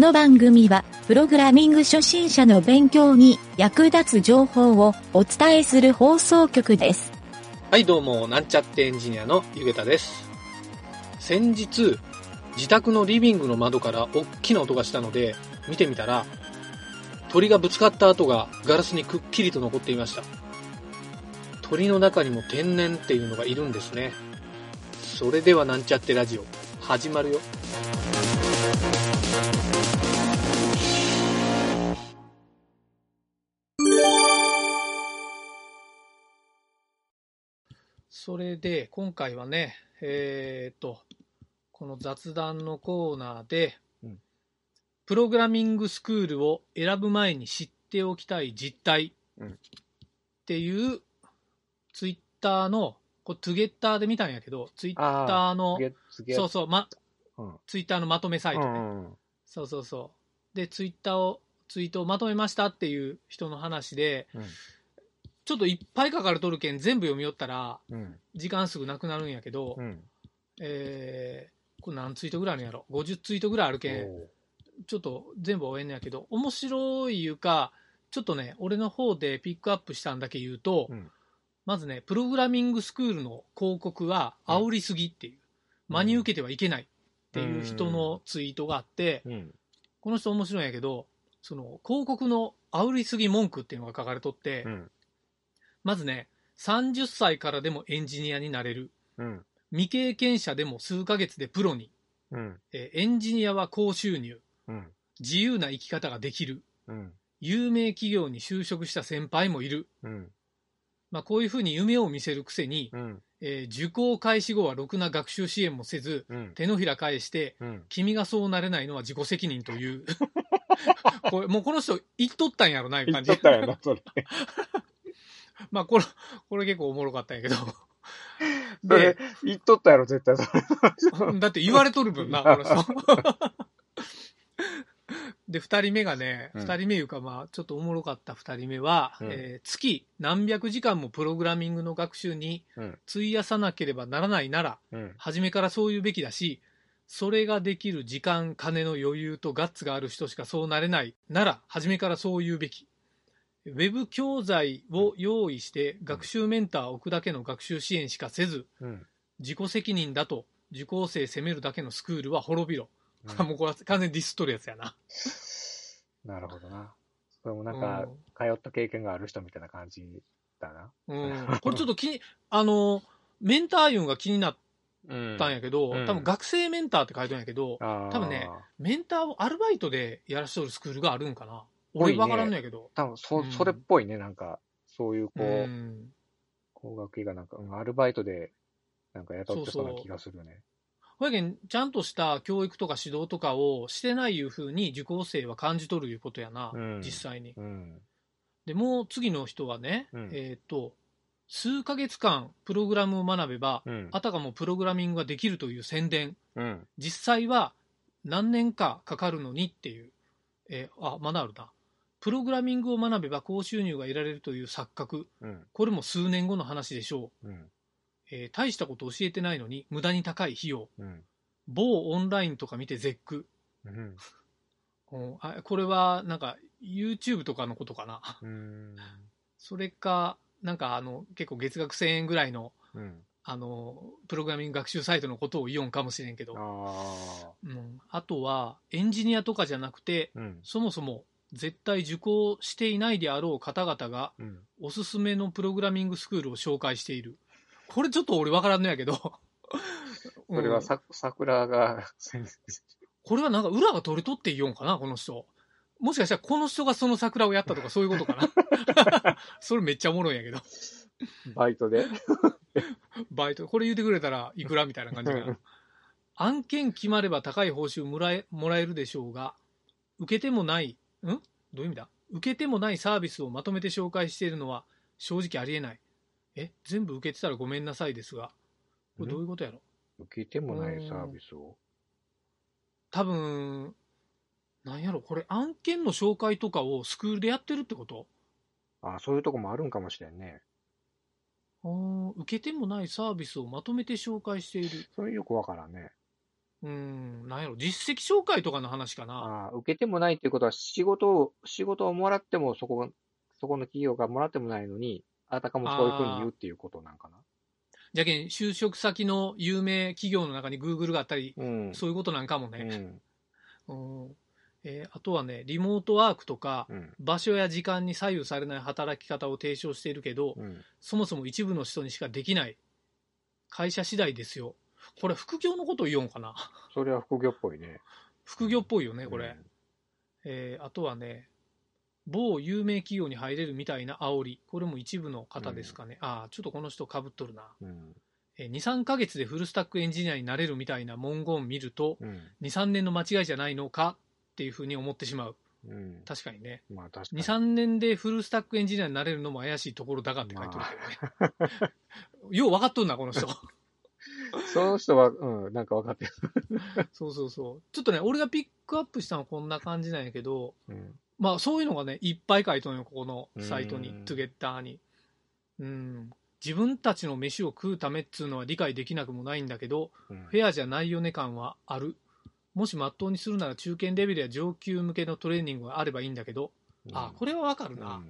この番組は、プログラミング初心者の勉強に役立つ情報をお伝えする放送局です。はい、どうも、なんちゃってエンジニアのゆげたです。先日、自宅のリビングの窓から大きな音がしたので、見てみたら、鳥がぶつかった跡がガラスにくっきりと残っていました。鳥の中にも天然っていうのがいるんですね。それではなんちゃってラジオ、始まるよ。それで、今回はね、えーっと、この雑談のコーナーで、うん。プログラミングスクールを選ぶ前に知っておきたい実態うんっていう、ツイッターの、これトゥゲッターで見たんやけど、ツイッターの、次次そうそう、ま、うん。ツイッターのまとめサイトね。うんうん。そうそうそう。で、ツイッターを、ツイートをまとめましたっていう人の話で、うんちょっといっぱい書かれとるけん全部読みよったら、うん。時間すぐなくなるんやけど、うん。えーこれ何ツイートぐらいあるんやろ ?50 ツイートぐらいあるけん、おちょっと全部終えんのやけど、面白いいうか、ちょっとね、俺の方でピックアップしたんだけ言うと、うん。まずね、プログラミングスクールの広告は煽りすぎっていう、真に受けてはいけないっていう人のツイートがあって、うん。この人面白いんやけど、その広告の煽りすぎ文句っていうのが書かれとって、うんまずね、30歳からでもエンジニアになれる。うん未経験者でも数ヶ月でプロに。うんえーエンジニアは高収入。うん自由な生き方ができる。うん有名企業に就職した先輩もいる。うんまあ、こういうふうに夢を見せるくせに、うんえー受講開始後はろくな学習支援もせず、うん手のひら返して、うん君がそうなれないのは自己責任という。これもうこの人言っとったんやろな、いう感じ言っとっ。たよなそれ まあ、これ、これ結構おもろかったんやけど。それ言っとったやろ絶対それだって言われとる分な、この人。で、二人目がね、うん二人目いうか、まあ、ちょっとおもろかった二人目は、うんえー月何百時間もプログラミングの学習にうん費やさなければならないなら、うん初めからそう言うべきだし、それができる時間、金の余裕とガッツがある人しかそうなれないなら、初めからそう言うべき。ウェブ教材を用意して学習メンターを置くだけの学習支援しかせず、うん自己責任だと受講生責めるだけのスクールは滅びろ。うん もうこれは完全にディスっとるやつやな。なるほどなそれもなんか通った経験がある人みたいな感じだなうん、うんこれちょっと気に、あの、メンターユンが気になっうんたんやけど、うん多分学生メンターって書いてるんやけど、多多分ねメンターをアルバイトでやらしとるスクールがあるんかな。多いね。俺分からんのやけど。多分そうん。それっぽいねなんか。そういうこううん。工学医がなんかうんアルバイトでなんか雇ってそうな気がするよね。ほやけん、ちゃんとした教育とか指導とかをしてないいうふうに受講生は感じ取るいうことやな、うん。実際に。うん。でもう次の人はね、うん。えっ、と、数ヶ月間プログラムを学べば、うん。あたかもプログラミングができるという宣伝、うん。実際は何年かかかるのにっていう、えーあ、まだあるな。プログラミングを学べば高収入が得られるという錯覚、うん。これも数年後の話でしょう。うん。えー大したこと教えてないのに無駄に高い費用。うん。某オンラインとか見て絶句。うん。うん。あこれはなんか YouTube とかのことかな。うん。それか、なんかあの結構月額1000円ぐらいのうん。あのプログラミング学習サイトのことを言おんかもしれんけど、あうん、あとはエンジニアとかじゃなくて、あうん。そもそも絶対受講していないであろう方々がうんおすすめのプログラミングスクールを紹介している。これちょっと俺わからんのやけど。うんそれはさ桜がこれはなんか裏が取れとって言おんかな、この人。もしかしたらこの人がその桜をやったとかそういうことかな。それめっちゃおもろいんやけど。バイトで バイト、これ言ってくれたらいくらみたいな感じかな。案件決まれば高い報酬もらえもらえるでしょうが、受けてもない、ん？どういう意味だ？受けてもないサービスをまとめて紹介しているのは正直ありえない。え、全部受けてたらごめんなさいですが、これどういうことやろ？受けてもないサービスを？多分、なんやろ、これ案件の紹介とかをスクールでやってるってこと？あそういうとこもあるんかもしれんね。あー受けてもないサービスをまとめて紹介している。それよくわからんねうん、なんやろ、実績紹介とかの話かな。ああ、受けてもないっていうことは、仕事を、仕事をもらっても、そこ、そこの企業がもらってもないのに、あたかもそういうふうに言うっていうことなんかな。じゃけん、就職先の有名企業の中に Google があったり、うん。そういうことなんかもうね。ん。うん えーあとはね、リモートワークとか、うん。場所や時間に左右されない働き方を提唱しているけど、うん。そもそも一部の人にしかできない。会社次第ですよ。これ、副業のことを言おうかな。それは副業っぽいね。副業っぽいよね、これ。えーあとはね、某有名企業に入れるみたいな煽り。これも一部の方ですかね。ああ、ちょっとこの人被っとるな。うん。えー2、3ヶ月で full stack エンジニアになれるみたいな文言を見ると、うん。2、3年の間違いじゃないのか？っていうふうに思ってしまう。うん。確かにね。まあ確かに。2、3年で full stack エンジニアになれるのも怪しいところだがって書いてるけどね。よう分かっとんな、この人。その人は、うん、なんか分かってる。そうそうそう。ちょっとね、俺がピックアップしたのはこんな感じなんやけど、うん。まあそういうのがね、いっぱい書いとんよ、ここのサイトにうん、トゥゲッターに。うん。自分たちの飯を食うためっつうのは理解できなくもないんだけど、うんフェアじゃないよね感はある。もしまっとうにするなら中堅レベルや上級向けのトレーニングがあればいいんだけど、あ、これはわかるな。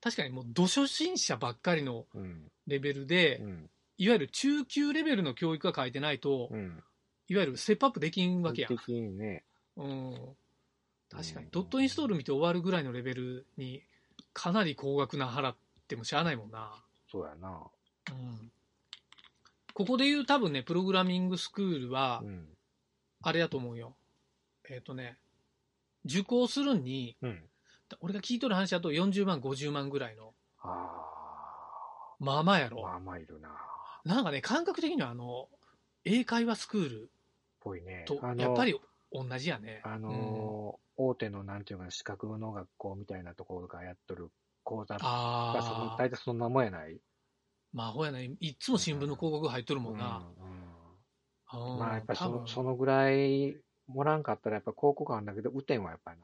確かにもう、土初心者ばっかりのうん。レベルで、うん。いわゆる中級レベルの教育が書いてないと、うん。いわゆるステップアップできんわけやん。的にね。うん。確かにうん。ドットインストール見て終わるぐらいのレベルに、かなり高額な払ってもしゃあないもんな。そうやな。うん。ここで言う多分ね、プログラミングスクールはう、ん。あれやと思うよ。えっ、とね、受講するに、うん。俺が聞いとる話だと40万、50万ぐらいの、あまあまあやあ。ろ。まあまあいるな。なんかね、感覚的にはあの、英会話スクールぽいね。とやっぱり同じやね。あのー大手のなんていうかな、資格の学校みたいなところがやっとる講座うんが、その大、体そんなもんやない？まあほやね、いっつも新聞の広告入っとるもんな。うんうんうんまあやっぱりそのそのぐらいもらんかったらやっぱ広告あるんだけど、雨天はやっぱり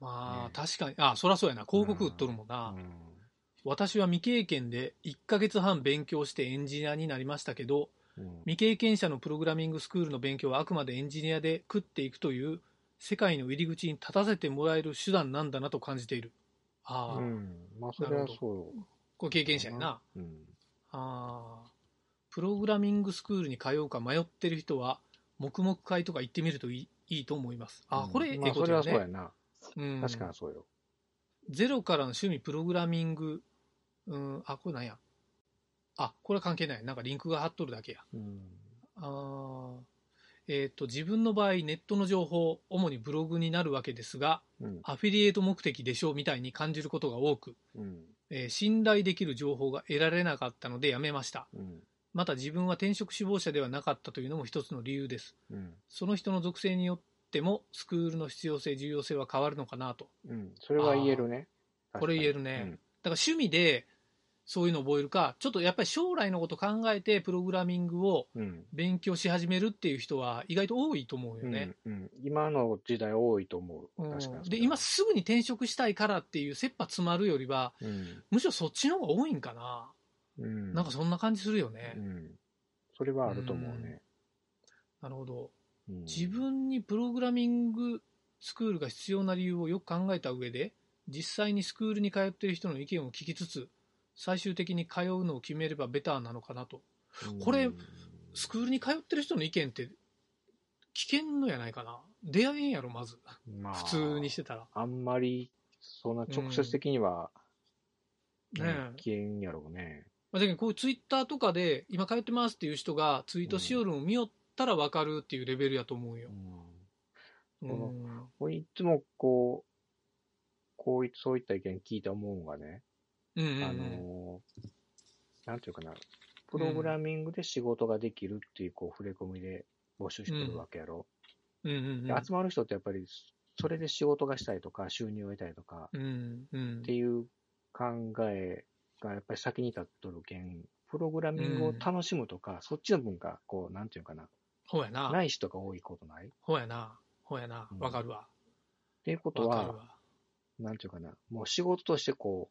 まあ、ね確かに、あ、そらそうやな、広告売っとるもんな。な。うん私は未経験で1ヶ月半勉強してエンジニアになりましたけど、うん未経験者のプログラミングスクールの勉強はあくまでエンジニアで食っていくという世界の入り口に立たせてもらえる手段なんだなと感じている。ああ、うん。まあそれはそう。これ経験者やな。うん。ああ、プログラミングスクールに通うか迷ってる人は、黙々会とか行ってみるといいいいと思います。ああ、これ、えまあそれえことやね。はそうやな。うん確かにそうよ。ゼロからの趣味プログラミング、うん、あ、これなんや。あ、これは関係ない。なんかリンクが貼っとるだけや。うん。あーえっ、と、自分の場合、ネットの情報、主にブログになるわけですが、うん。アフィリエイト目的でしょうみたいに感じることが多く、うん。えー信頼できる情報が得られなかったのでやめました。うん。また自分は転職志望者ではなかったというのも一つの理由です。うん。その人の属性によっても、スクールの必要性、重要性は変わるのかなと。うん。それは言えるね。これ言えるねだから趣味でそういうのを覚えるか、ちょっとやっぱり将来のこと考えてプログラミングをうん。うん。勉強し始めるっていう人は意外と多いと思うよね。うん。うん。今の時代多いと思う。うん確かにそれは。で、今すぐに転職したいからっていう切羽詰まるよりは、うん。むしろそっちの方が多いんかな。うん。なんかそんな感じするよね。うん。それはあると思うね。なるほど。うん自分にプログラミングスクールが必要な理由をよく考えた上で、実際にスクールに通っている人の意見を聞きつつ、最終的に通うのを決めればベターなのかなと。これうんスクールに通ってる人の意見って危険のやないかな。出会えんやろ、まず。まあ、普通にしてたら。あんまり、そんな直接的には、ねえ。危険やろうね。まあ、だけどこういうツイッターとかで、今通ってますっていう人がツイートしよるのを見よったら分かるっていうレベルやと思うよう。んうん。いつもこう、こういそういった意見聞いて思うのがね、うんうんうんあのーなんていうかな、プログラミングで仕事ができるっていう、こう、触れ込みで募集してるわけやろ。うんうんで集まる人ってやっぱり、それで仕事がしたいとか、収入を得たいとか、うん。うんうんっていう考えがやっぱり先に立っとるけん、プログラミングを楽しむとか、そっちの文化、こう、なんていうかな、ほうやな。ない人が多いことない？っほうやな。ほうやなう。ん分かるわ。ていうことは。なんていうかな、もう仕事としてこ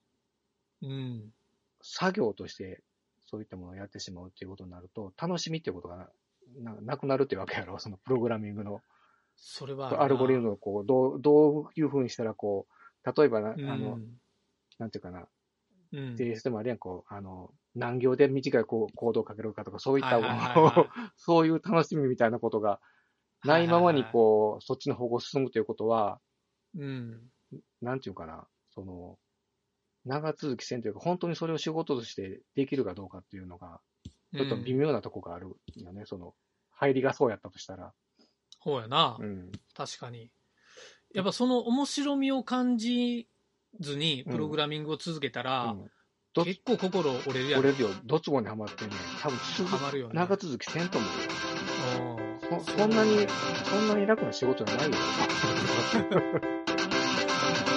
う、うん。作業としてそういったものをやってしまうっていうことになると、楽しみっていうことがななくなるっていうわけやろ、そのプログラミングの、それは。アルゴリズムをこう、どう、どういうふうにしたら、こう、例えばな、うん、あの、なんていうかな、うん、JS でもあるやん、こう、あの、何行で短いこうコードをかけるかとか、そういった、はいはいはいはい。そういう楽しみみたいなことがないままに、こう、そっちの方向進むということは、うん。なんていうかな、その、長続きせんというか、本当にそれを仕事としてできるかどうかっていうのが、ちょっと微妙なとこがあるよね、その、入りがそうやったとしたら。ほうやな。うん。確かに。やっぱその面白みを感じずにプログラミングを続けたら、うんど結構心折れるやん。俺るよ、ドツボにはまってね、多分続ハマるよね。長続きせんと思うよ。うんそそんなに、そんなに楽な仕事じゃないよ。